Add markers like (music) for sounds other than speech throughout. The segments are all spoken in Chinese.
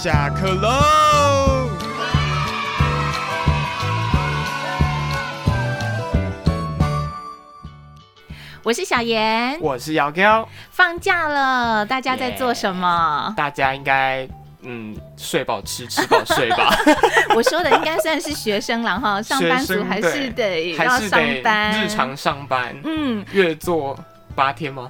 下课喽！我是小严，我是瑶瑶，放假了，大家在做什么？大家应该嗯睡饱吃，吃饱睡吧。(laughs) 我说的应该算是学生了哈，上班族还是得要上班，日常上班，嗯，月做八天吗？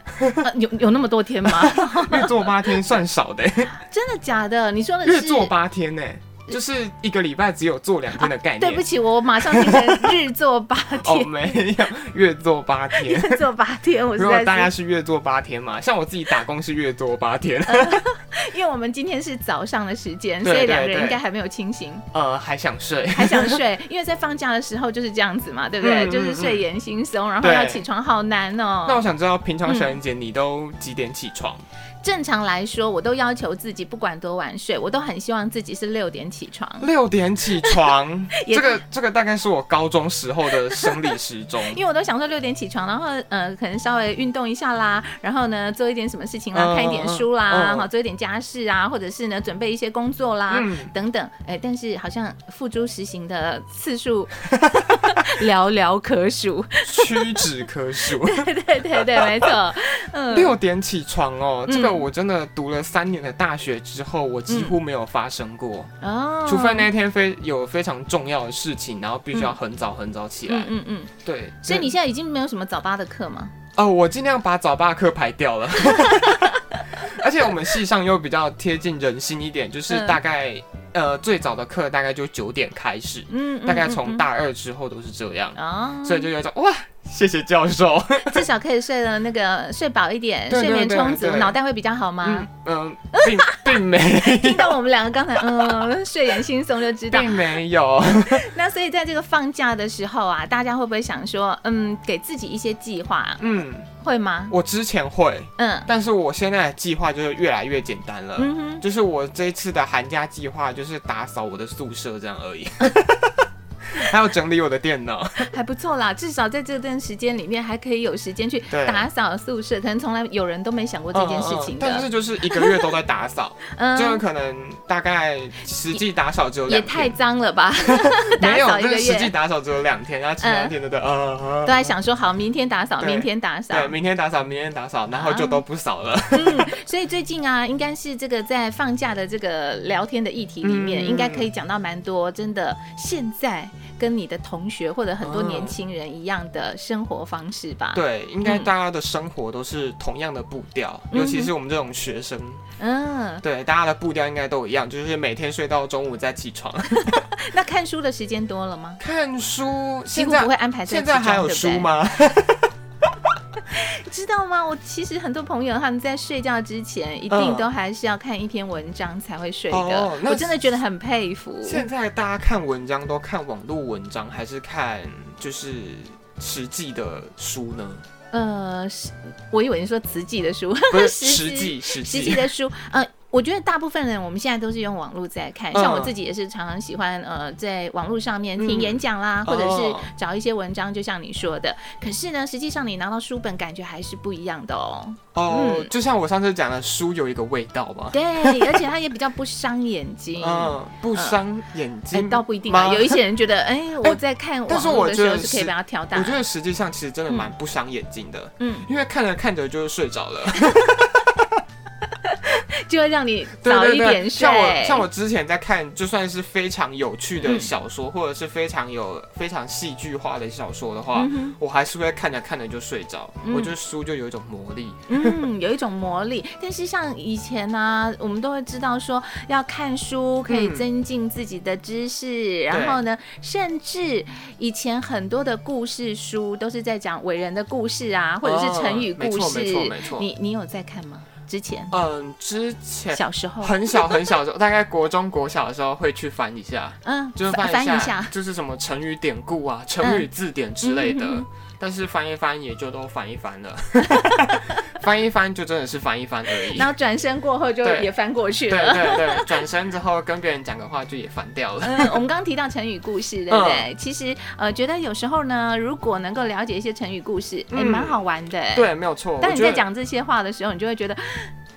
有有那么多天吗？(laughs) 月做八天算少的，(laughs) 真的假的？你说的月做八天呢？就是一个礼拜只有做两天的概念。对不起，我马上变成日做八天。哦，没有，月做八天。月做八天，我如果大家是月做八天嘛，像我自己打工是月做八天。(laughs) 因为我们今天是早上的时间，所以两个人应该还没有清醒。呃，还想睡，还想睡，(laughs) 因为在放假的时候就是这样子嘛，对不对？就是睡眼惺忪，然后要起床好难哦。那我想知道，平常小妍姐你都几点起床？正常来说，我都要求自己不管多晚睡，我都很希望自己是六点起床。六点起床，(laughs) 这个这个大概是我高中时候的生理时钟。(laughs) 因为我都想说六点起床，然后呃可能稍微运动一下啦，然后呢做一点什么事情啦，看一点书啦，好做一点家事啊，或者是呢准备一些工作啦等等。哎，但是好像付诸实行的次数 (laughs) 寥寥可数，屈指可数。(laughs) 对对对对，没错。嗯，六点起床哦，这个。我真的读了三年的大学之后，我几乎没有发生过哦，除非那天非有非常重要的事情，然后必须要很早很早起来。嗯嗯，对。所以你现在已经没有什么早八的课吗？哦，我尽量把早八课排掉了。(laughs) 而且我们系上又比较贴近人心一点，就是大概呃最早的课大概就九点开始，嗯，大概从大二之后都是这样，哦，所以就有一种哇。谢谢教授，(laughs) 至少可以睡了那个睡饱一点，睡眠充足，脑袋会比较好吗？嗯，并 (laughs) 并没。听到我们两个刚才嗯睡眼惺忪就知道，并没有。(laughs) 那所以在这个放假的时候啊，大家会不会想说，嗯，给自己一些计划？嗯，会吗？我之前会，嗯，但是我现在的计划就是越来越简单了。嗯哼，就是我这一次的寒假计划就是打扫我的宿舍这样而已。还要整理我的电脑，(laughs) 还不错啦。至少在这段时间里面，还可以有时间去打扫宿舍。可能从来有人都没想过这件事情但是就是一个月都在打扫，(laughs) 嗯就可能大概实际打扫只有也太脏了吧？(laughs) 没有，就是实际打扫只有两天，然后其他天都在呃都在想说好，明天打扫，明天打扫，对，明天打扫，明天打扫，然后就都不扫了。嗯，所以最近啊，应该是这个在放假的这个聊天的议题里面，应该可以讲到蛮多。真的，现在。跟你的同学或者很多年轻人一样的生活方式吧？对，应该大家的生活都是同样的步调，尤其是我们这种学生。嗯，对，大家的步调应该都一样，就是每天睡到中午再起床。(laughs) 那看书的时间多了吗？看书现在不会安排现在还有书吗？(laughs) 知道吗？我其实很多朋友他们在睡觉之前一定都还是要看一篇文章才会睡的。我真的觉得很佩服。现在大家看文章都看网络文章，还是看就是实际的书呢？呃，我以为你说实际的书，不是 (laughs) 实际实际的书，呃。我觉得大部分人我们现在都是用网络在看，像我自己也是常常喜欢呃在网络上面听演讲啦，或者是找一些文章，就像你说的。可是呢，实际上你拿到书本感觉还是不一样的哦。哦，就像我上次讲的，书有一个味道吧？对，(laughs) 而且它也比较不伤眼睛。嗯，不伤眼睛倒不一定啊。有一些人觉得，哎，我在看 (laughs) 网络的时候是可以把它调大。我觉得实际上其实真的蛮不伤眼睛的。嗯，因为看着看着就是睡着了。(laughs) 就会让你早一点睡。像我，像我之前在看，就算是非常有趣的小说，或者是非常有非常戏剧化的小说的话，我还是会看着看着就睡着。我觉得书就有一种魔力，嗯，有一种魔力。但是像以前呢，我们都会知道说，要看书可以增进自己的知识，然后呢，甚至以前很多的故事书都是在讲伟人的故事啊，或者是成语故事。没错，没错，你你有在看吗？之前，嗯，之前。小时候。很小很小的时候，(laughs) 大概国中国小的时候会去翻一下，嗯，就是翻一下，就是什么成语典故啊、成语字典之类的。但是翻一翻也就都翻一翻了，(laughs) 翻一翻就真的是翻一翻而已。然后转身过后就也翻过去了。对对对，转身之后跟别人讲的话就也翻掉了。嗯，(laughs) 我们刚刚提到成语故事，对不对？其实呃，觉得有时候呢，如果能够了解一些成语故事，也蛮好玩的。对，没有错。当你在讲这些话的时候，你就会觉得。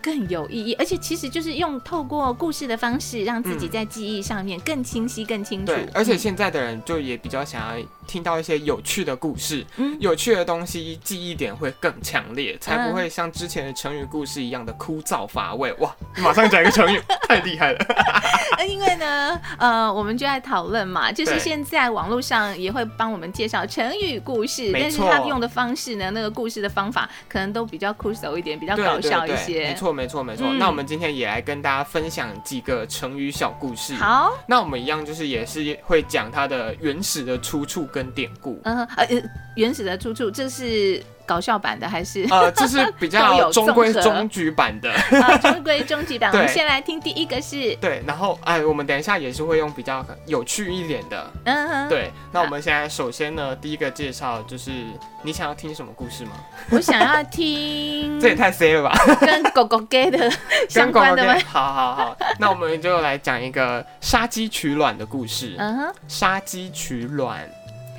更有意义，而且其实就是用透过故事的方式，让自己在记忆上面更清晰、更清楚。对，而且现在的人就也比较想要听到一些有趣的故事，嗯，有趣的东西记忆点会更强烈，才不会像之前的成语故事一样的枯燥乏味。哇，(laughs) 马上讲一个成语，太厉害了。(laughs) 因为呢，呃，我们就在讨论嘛，就是现在网络上也会帮我们介绍成语故事，但是他用的方式呢，那个故事的方法可能都比较酷手一点，比较搞笑一些。没错，没错，没错。那我们今天也来跟大家分享几个成语小故事。好，那我们一样就是也是会讲它的原始的出处跟典故。嗯，呃，原始的出处，这是。搞笑版的还是呃，这是比较 (laughs) 中规中矩版的，(laughs) 中规中矩版。(laughs) 我们先来听第一个是，对，然后哎，我们等一下也是会用比较有趣一点的，嗯哼，对。那我们现在首先呢，第一个介绍就是你想要听什么故事吗？我想要听，这也太 C 了吧，跟狗狗 gay 的相关的吗？好好好，那我们就来讲一个杀鸡取卵的故事。嗯哼，杀鸡取卵。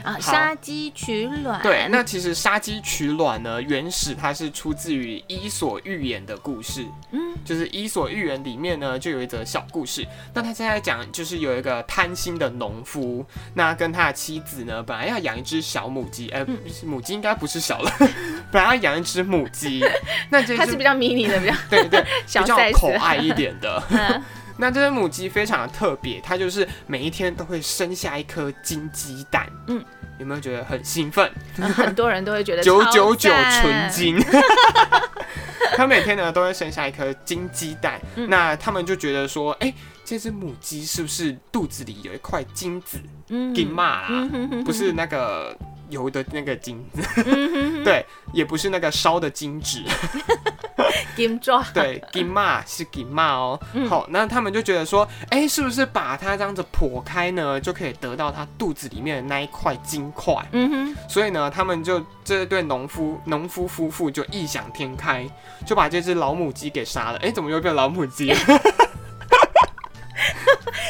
啊，杀鸡取卵。对，那其实杀鸡取卵呢，原始它是出自于《伊索寓言》的故事。嗯，就是《伊索寓言》里面呢，就有一则小故事。那他现在讲，就是有一个贪心的农夫，那跟他的妻子呢，本来要养一只小母鸡，哎，母鸡应该不是小了，(laughs) 本来要养一只母鸡。那这它是比较迷你的，比较对对，(laughs) 比较可爱一点的。(laughs) 那这只母鸡非常的特别，它就是每一天都会生下一颗金鸡蛋。嗯，有没有觉得很兴奋？很多人都会觉得 (laughs) 九九九纯金。(laughs) 它每天呢都会生下一颗金鸡蛋，那他们就觉得说，哎，这只母鸡是不是肚子里有一块金子？嗯金嘛，不是那个。油的那个金子，对，也不是那个烧的金纸，金抓，(laughs) 对，金嘛是金嘛哦。好，那他们就觉得说，哎，是不是把它这样子剖开呢，就可以得到它肚子里面的那一块金块？嗯哼。所以呢，他们就这对农夫农夫夫妇就异想天开，就把这只老母鸡给杀了。哎，怎么又变老母鸡？(laughs)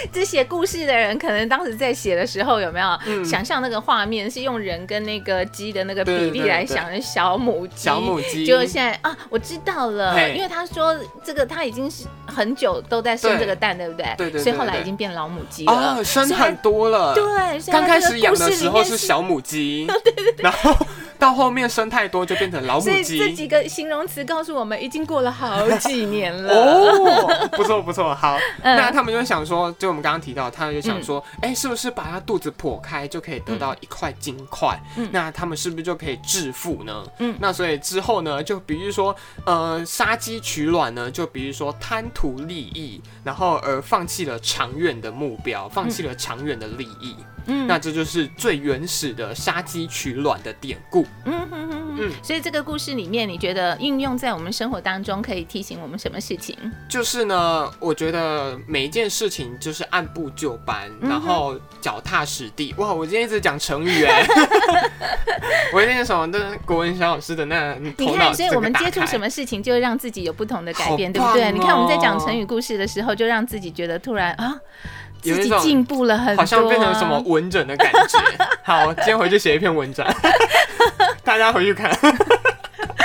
(laughs) 这写故事的人可能当时在写的时候有没有想象那个画面是用人跟那个鸡的那个比例来想的小母鸡？小母鸡就现在啊，我知道了，因为他说这个他已经是很久都在生这个蛋，对不对？对对。所以后来已经变老母鸡了，生很多了。对，刚开始养的时候是小母鸡，(laughs) 对对对。然后到后面生太多就变成老母鸡。这几个形容词告诉我们，已经过了好几年了。哦，不错不错，好。那他们就想说，就我们刚刚提到，他们就想说，哎，是不是把他肚子剖开就可以得到一块金块？那他们是不是就可以致富呢？嗯，那所以之后呢，就比如说，呃，杀鸡取卵呢，就比如说贪图利益，然后而放弃了长远的目标，放弃了长远的利益。嗯，那这就是最原始的杀鸡取卵的典故。嗯哼哼嗯，所以这个故事里面，你觉得应用在我们生活当中，可以提醒我们什么事情？就是呢，我觉得每一件事情就是按部就班，然后脚踏实地。哇，我今天一直讲成语哎，(laughs) 我那个什么的国文小老师的那你看，所以我们接触什么事情，就让自己有不同的改变，对不对？你看我们在讲成语故事的时候，就让自己觉得突然啊。自己进步了很多，好像变成什么文整的感觉。(laughs) 好，今天回去写一篇文章，(laughs) 大家回去看。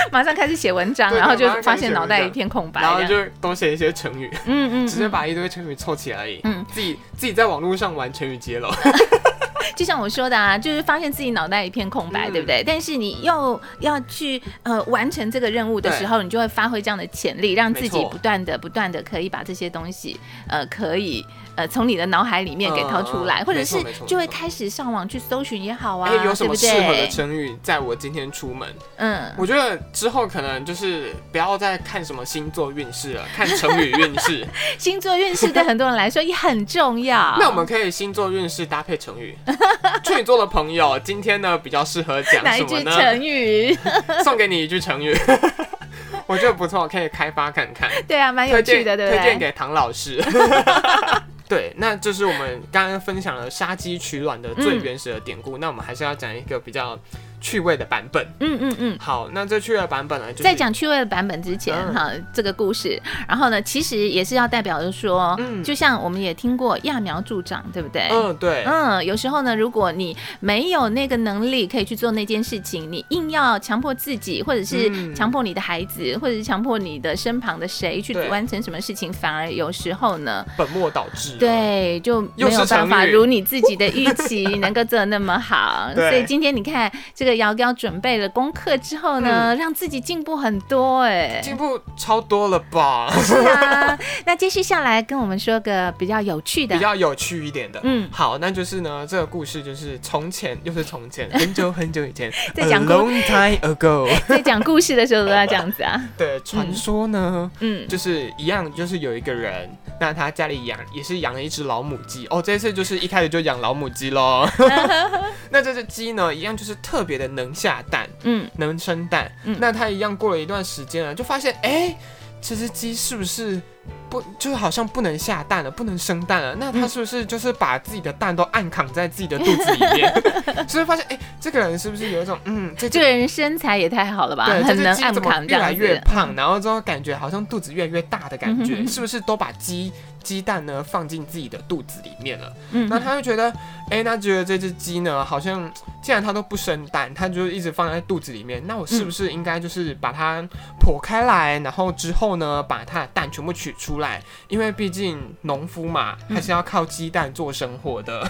马上开始写文章，然后就发现脑袋一片空白，然后就多写一些成语，嗯嗯，直接把一堆成语凑起来而已。嗯，自己自己在网络上玩成语接龙。(laughs) 就像我说的啊，就是发现自己脑袋一片空白，对不对？但是你又要去呃完成这个任务的时候，你就会发挥这样的潜力，让自己不断的不断的可以把这些东西呃可以。呃，从你的脑海里面给掏出来，或者是就会开始上网去搜寻也好啊，有什么适合的成语？在我今天出门，嗯，我觉得之后可能就是不要再看什么星座运势了，看成语运势。(laughs) 星座运势对很多人来说也很重要。(laughs) 那我们可以星座运势搭配成语。(laughs) 处女座的朋友，今天呢比较适合讲什么呢？成语，送给你一句成语，我觉得不错，可以开发看看。对啊，蛮有趣的，对不对？推荐给唐老师。对，那这是我们刚刚分享了杀鸡取卵的最原始的典故。那我们还是要讲一个比较趣味的版本。嗯嗯嗯。好，那这趣味的版本呢？在讲趣味的版本之前，哈，这个故事，然后呢，其实也是要代表着说，嗯，就像我们也听过揠苗助长，对不对？嗯，对。嗯，有时候呢，如果你没有那个能力可以去做那件事情，你硬要强迫自己，或者是强迫你的孩子，或者是强迫你的身旁的谁去完成什么事情，反而有时候呢，本末倒置。对，就没有办法 (laughs) 如你自己的预期能够做的那么好。(laughs) 所以今天你看这个瑶瑶准备了功课之后呢，让自己进步很多，哎，进步超多了吧？是啊。(laughs) 那接续下来跟我们说个比较有趣的，比较有趣一点的。嗯，好，那就是呢，这个故事就是从前又是从前，(laughs) 很久很久以前，在讲 long time ago，(laughs) 在讲故事的时候都要这样子啊。对，传说呢，嗯，就是一样，就是有一个人，那他家里养也是养了一只老母鸡哦，这次就是一开始就养老母鸡喽。那这只鸡呢，一样就是特别的能下蛋，嗯，能生蛋。那他一样过了一段时间了，就发现，哎，这只鸡是不是？不，就是好像不能下蛋了，不能生蛋了。那他是不是就是把自己的蛋都暗扛在自己的肚子里面？(laughs) 所以发现，哎，这个人是不是有一种，嗯，这这个人身材也太好了吧？对，很能暗扛，越来越胖，然后之后感觉好像肚子越来越大的感觉，是不是都把鸡鸡蛋呢放进自己的肚子里面了？嗯，那他就觉得，哎，那觉得这只鸡呢，好像既然它都不生蛋，它就一直放在肚子里面，那我是不是应该就是把它剖开来，然后之后呢，把它的蛋全部取出？来，因为毕竟农夫嘛，还是要靠鸡蛋做生活的，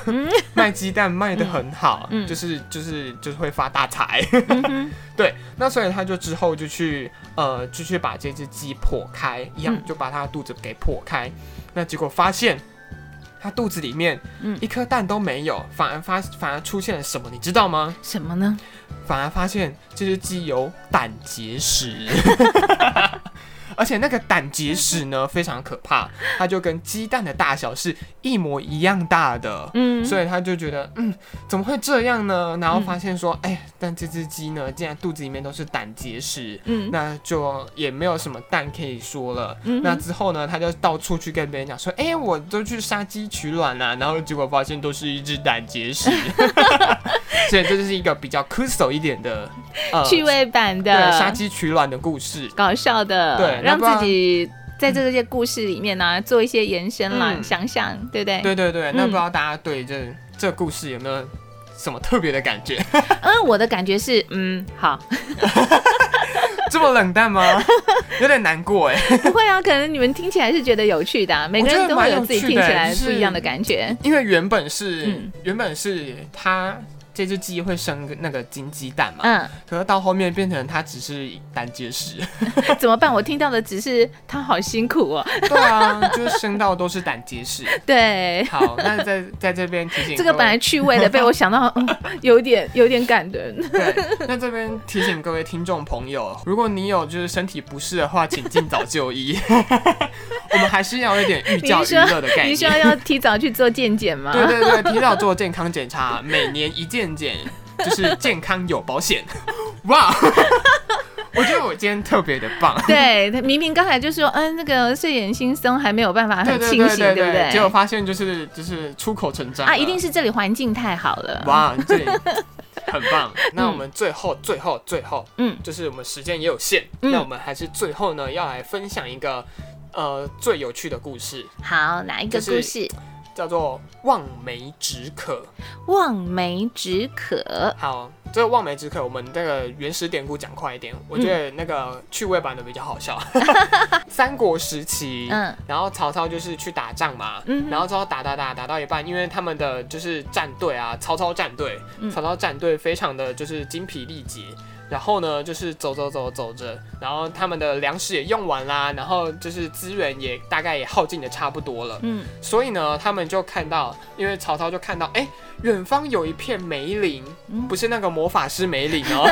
卖鸡蛋卖的很好，就是就是就是会发大财。(laughs) 对，那所以他就之后就去呃，就去把这只鸡剖开，一样就把它的肚子给剖开，那结果发现他肚子里面一颗蛋都没有，反而发反而出现了什么，你知道吗？什么呢？反而发现这只鸡有胆结石。(laughs) 而且那个胆结石呢非常可怕，它就跟鸡蛋的大小是一模一样大的，嗯，所以他就觉得，嗯，怎么会这样呢？然后发现说，哎，但这只鸡呢，竟然肚子里面都是胆结石，嗯，那就也没有什么蛋可以说了。那之后呢，他就到处去跟别人讲说，哎，我都去杀鸡取卵了，然后结果发现都是一只胆结石，(laughs) 所以这就是一个比较科手一点的趣味版的杀鸡取卵的故事，搞笑的，对。让自己在这些故事里面呢，做一些延伸啦，想想，对不对？对对对。那不知道大家对这这故事有没有什么特别的感觉？嗯，(laughs) 我的感觉是，嗯，好。(laughs) 这么冷淡吗？(laughs) 有点难过哎。不会啊，可能你们听起来是觉得有趣的，每个人都会有自己听起来不一样的感觉。因为原本是，原本是他。这只鸡会生那个金鸡蛋嘛？嗯，可是到后面变成它只是胆结石，(laughs) 怎么办？我听到的只是它好辛苦哦。对啊，就是生到都是胆结石。(laughs) 对，好，那在在这边提醒这个本来趣味的，被我想到 (laughs) 有点有点感人。对，那这边提醒各位听众朋友，如果你有就是身体不适的话，请尽早就医。我们还是要有点寓教于乐的概念。你需要要提早去做健检吗？对对对，提早做健康检查，每年一健检，就是健康有保险。(laughs) 哇，我觉得我今天特别的棒。(laughs) 对，明明刚才就说，嗯，那个睡眼惺忪，还没有办法很清醒，对不对？结果发现就是就是出口成章啊！一定是这里环境太好了。哇，这里 (laughs) 很棒。那我们最后最后最后，嗯，就是我们时间也有限，那我们还是最后呢，要来分享一个。呃，最有趣的故事，好，哪一个故事？叫做望梅止渴。望梅止渴，好，这个望梅止渴，我们这个原始典故讲快一点，我觉得那个趣味版的比较好笑。(laughs) 三国时期，嗯，然后曹操就是去打仗嘛，嗯，然后之后打打打打到一半，因为他们的就是战队啊，曹操战队，曹操战队非常的就是精疲力竭。然后呢，就是走走走走着，然后他们的粮食也用完啦，然后就是资源也大概也耗尽的差不多了。嗯，所以呢，他们就看到，因为曹操就看到，哎，远方有一片梅林，不是那个魔法师梅林哦，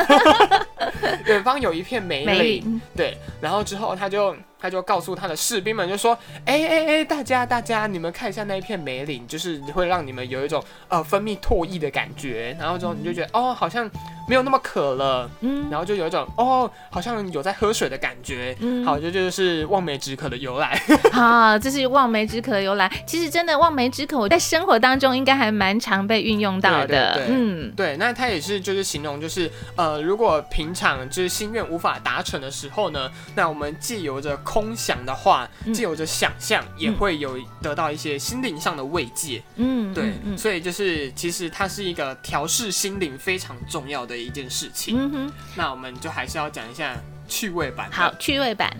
(laughs) 远方有一片梅林。对，然后之后他就。他就告诉他的士兵们，就说：“哎哎哎，大家大家，你们看一下那一片梅林，就是会让你们有一种呃分泌唾液的感觉。然后之后你就觉得哦，好像没有那么渴了，嗯，然后就有一种哦，好像有在喝水的感觉。嗯，好，这就是望梅止渴的由来。好，(laughs) 这是望梅止渴的由来。其实真的望梅止渴，我在生活当中应该还蛮常被运用到的。嗯，对，那它也是就是形容就是呃，如果平常就是心愿无法达成的时候呢，那我们借由着空想的话，借由着想象，也会有得到一些心灵上的慰藉。嗯，对，所以就是其实它是一个调试心灵非常重要的一件事情。嗯哼，那我们就还是要讲一下趣味版。好，趣味版。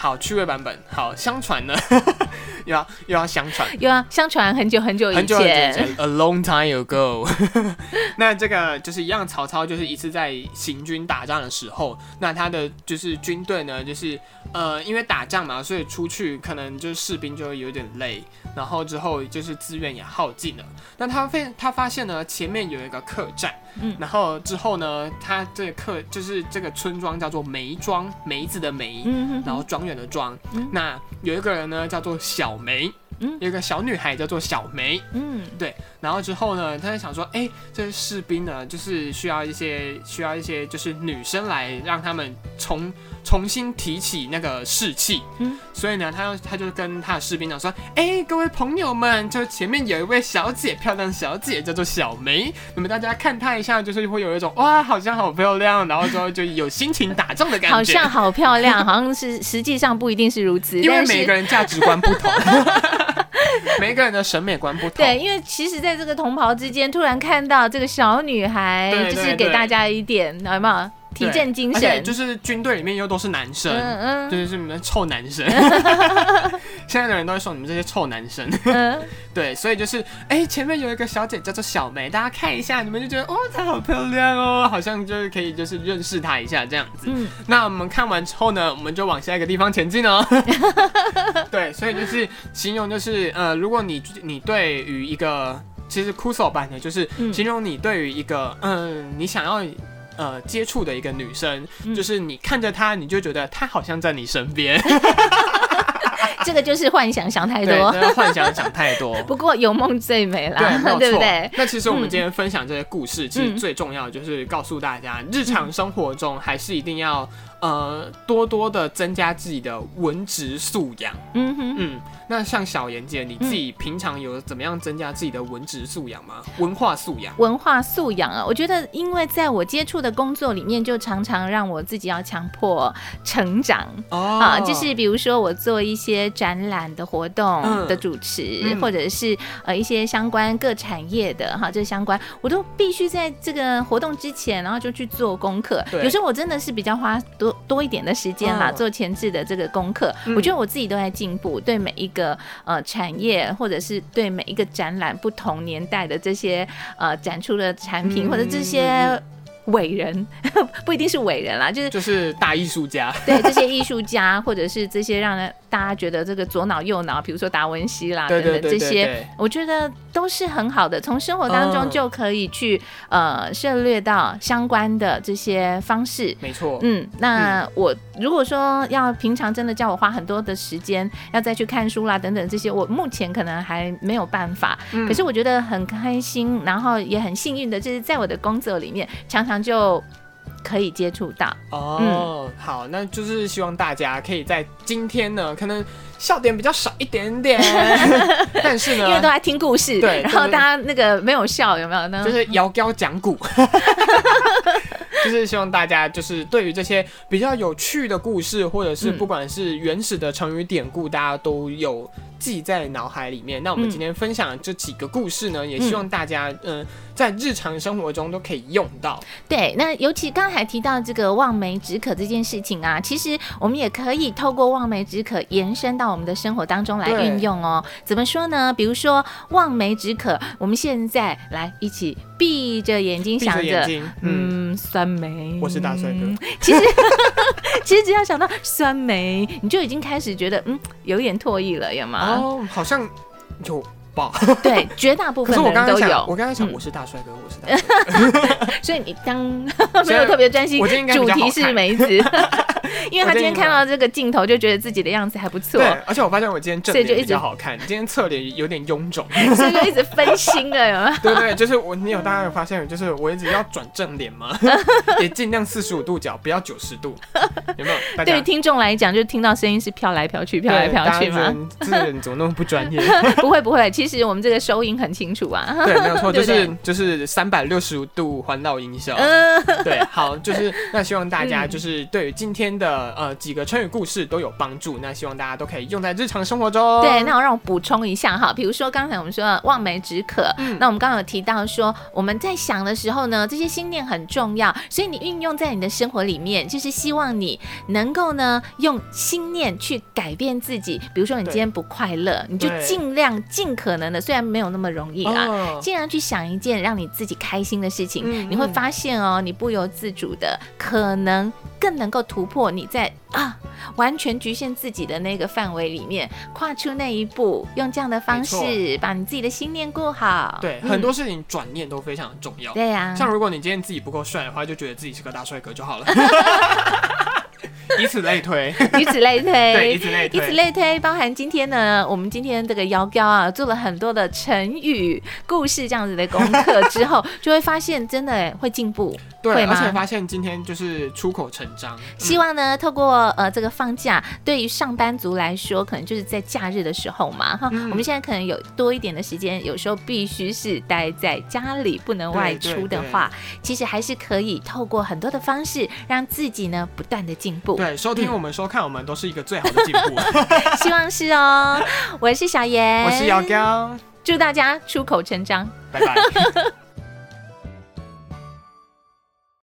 好，趣味版本。好，相传呢，(laughs) 又要又要相传，又要相传很久很久以前，a long time ago。(laughs) 那这个就是一样，曹操就是一次在行军打仗的时候，那他的就是军队呢，就是呃，因为打仗嘛，所以出去可能就是士兵就会有点累，然后之后就是资源也耗尽了。那他发他发现呢，前面有一个客栈，嗯，然后之后呢，他这个客就是这个村庄叫做梅庄，梅子的梅，嗯，然后庄园。的妆，那有一个人呢，叫做小梅，嗯，有一个小女孩叫做小梅，嗯，对，然后之后呢，他就想说，哎，这些士兵呢，就是需要一些需要一些就是女生来让他们重重新提起那个士气，嗯，所以呢，他他就跟他的士兵讲说，哎，各位朋友们，就前面有一位小姐，漂亮小姐叫做小梅，那么大家看她一下，就是会有一种哇，好像好漂亮，然后之后就有心情打仗的感觉，好像好漂亮，好像是实际上不一定是如此，(laughs) 因为每个人价值观不同，(laughs) (laughs) (laughs) 每个人的审美观不同，对，因为其实在这个同袍之间，突然看到这个小女孩，就是给大家一点，有没有？提振精神，就是军队里面又都是男生，就是你们臭男生。(laughs) 现在的人都会说你们这些臭男生。(laughs) 对，所以就是，哎，前面有一个小姐叫做小梅，大家看一下，你们就觉得，哦，她好漂亮哦，好像就是可以就是认识她一下这样子。嗯，那我们看完之后呢，我们就往下一个地方前进哦。(laughs) 对，所以就是形容就是，呃，如果你你对于一个，其实枯手版的就是形容你对于一个，嗯，你想要。呃，接触的一个女生，就是你看着她，你就觉得她好像在你身边。(laughs) 这个就是幻想想太多，幻想想太多。(laughs) 不过有梦最美啦，对不对？那其实我们今天分享这些故事，其实最重要的就是告诉大家，日常生活中还是一定要。呃，多多的增加自己的文职素养。嗯哼，嗯，那像小妍姐，你自己平常有怎么样增加自己的文职素养吗？文化素养？文化素养啊，我觉得，因为在我接触的工作里面，就常常让我自己要强迫成长。哦，啊，就是比如说我做一些展览的活动的主持，或者是呃一些相关各产业的哈，这相关，我都必须在这个活动之前，然后就去做功课。有时候我真的是比较花多。多一点的时间啦，做前置的这个功课，我觉得我自己都在进步。对每一个呃产业，或者是对每一个展览，不同年代的这些呃展出的产品，或者这些伟人，(laughs) 不一定是伟人啦，就是就是大艺术家，对这些艺术家，或者是这些让人。大家觉得这个左脑右脑，比如说达文西啦等等这些，我觉得都是很好的，从生活当中就可以去呃涉略到相关的这些方式。没错，嗯，那我如果说要平常真的叫我花很多的时间要再去看书啦等等这些，我目前可能还没有办法。可是我觉得很开心，然后也很幸运的，就是在我的工作里面常常就。可以接触到哦，好，那就是希望大家可以在今天呢，可能笑点比较少一点点，(laughs) 但是呢，因为都在听故事，对，然后大家那个没有笑，有没有呢？就是摇高讲古，(laughs) 就是希望大家就是对于这些比较有趣的故事，或者是不管是原始的成语典故，大家都有记在脑海里面。那我们今天分享这几个故事呢，也希望大家嗯。在日常生活中都可以用到。对，那尤其刚才提到这个望梅止渴这件事情啊，其实我们也可以透过望梅止渴延伸到我们的生活当中来运用哦。怎么说呢？比如说望梅止渴，我们现在来一起闭着眼睛想着，嗯，酸梅。我是大帅哥。(laughs) 其实 (laughs) 其实只要想到酸梅，你就已经开始觉得嗯有点唾液了，有吗？哦，好像有。(laughs) 对，绝大部分人都有。我刚刚想，我是大帅哥，我是大帅哥。(laughs) 所以你当 (laughs) 没有特别专心，主题是梅子。(laughs) 因为他今天看到这个镜头，就觉得自己的样子还不错。对，而且我发现我今天正脸比较好看，今天侧脸有点臃肿，(laughs) 所以就一直分心了，有吗？(laughs) 对对，就是我，你有大家有发现，就是我一直要转正脸吗？也尽量四十五度角，不要九十度，有没有？对于听众来讲，就听到声音是飘来飘去，飘来飘去吗？这个人怎么那么不专业？不会不会，其实我们这个收音很清楚啊。对，没有错，就是就是三百六十五度环绕音效。嗯，对，好，就是那希望大家就是对于今天的呃几个成语故事都有帮助。那希望大家都可以用在日常生活中。对，那我让我补充一下哈，比如说刚才我们说望梅止渴，那我们刚刚有提到说我们在想的时候呢，这些心念很重要，所以你运用在你的生活里面，就是希望你能够呢用心念去改变自己。比如说你今天不快乐，你就尽量尽可能的，虽然没有那么容易啊，尽量去想一件让你自己开心的事情，你会发现哦，你不由自主的可能更能够突破你在啊完全局限自己的那个范围里面，跨出那一步，用这样的方式把你自己的心念过好。对，很多事情转念都非常的重要。对呀，像如果你今天自己不够帅的话，就觉得自己是个大帅哥就好了。(laughs) 以此类推，以此类推，对，以此类推，以此类推，包含今天呢，我们今天这个妖标啊，做了很多的成语故事这样子的功课之后，就会发现真的会进步。对，而且发现今天就是出口成章。希望呢，透过呃这个放假，对于上班族来说，可能就是在假日的时候嘛，哈，我们现在可能有多一点的时间，有时候必须是待在家里，不能外出的话，其实还是可以透过很多的方式，让自己呢不断的进步。对，收听我们、收看我们，都是一个最好的进步。(laughs) 希望是哦。我是小严，我是姚刚，祝大家出口成章，拜拜。(laughs)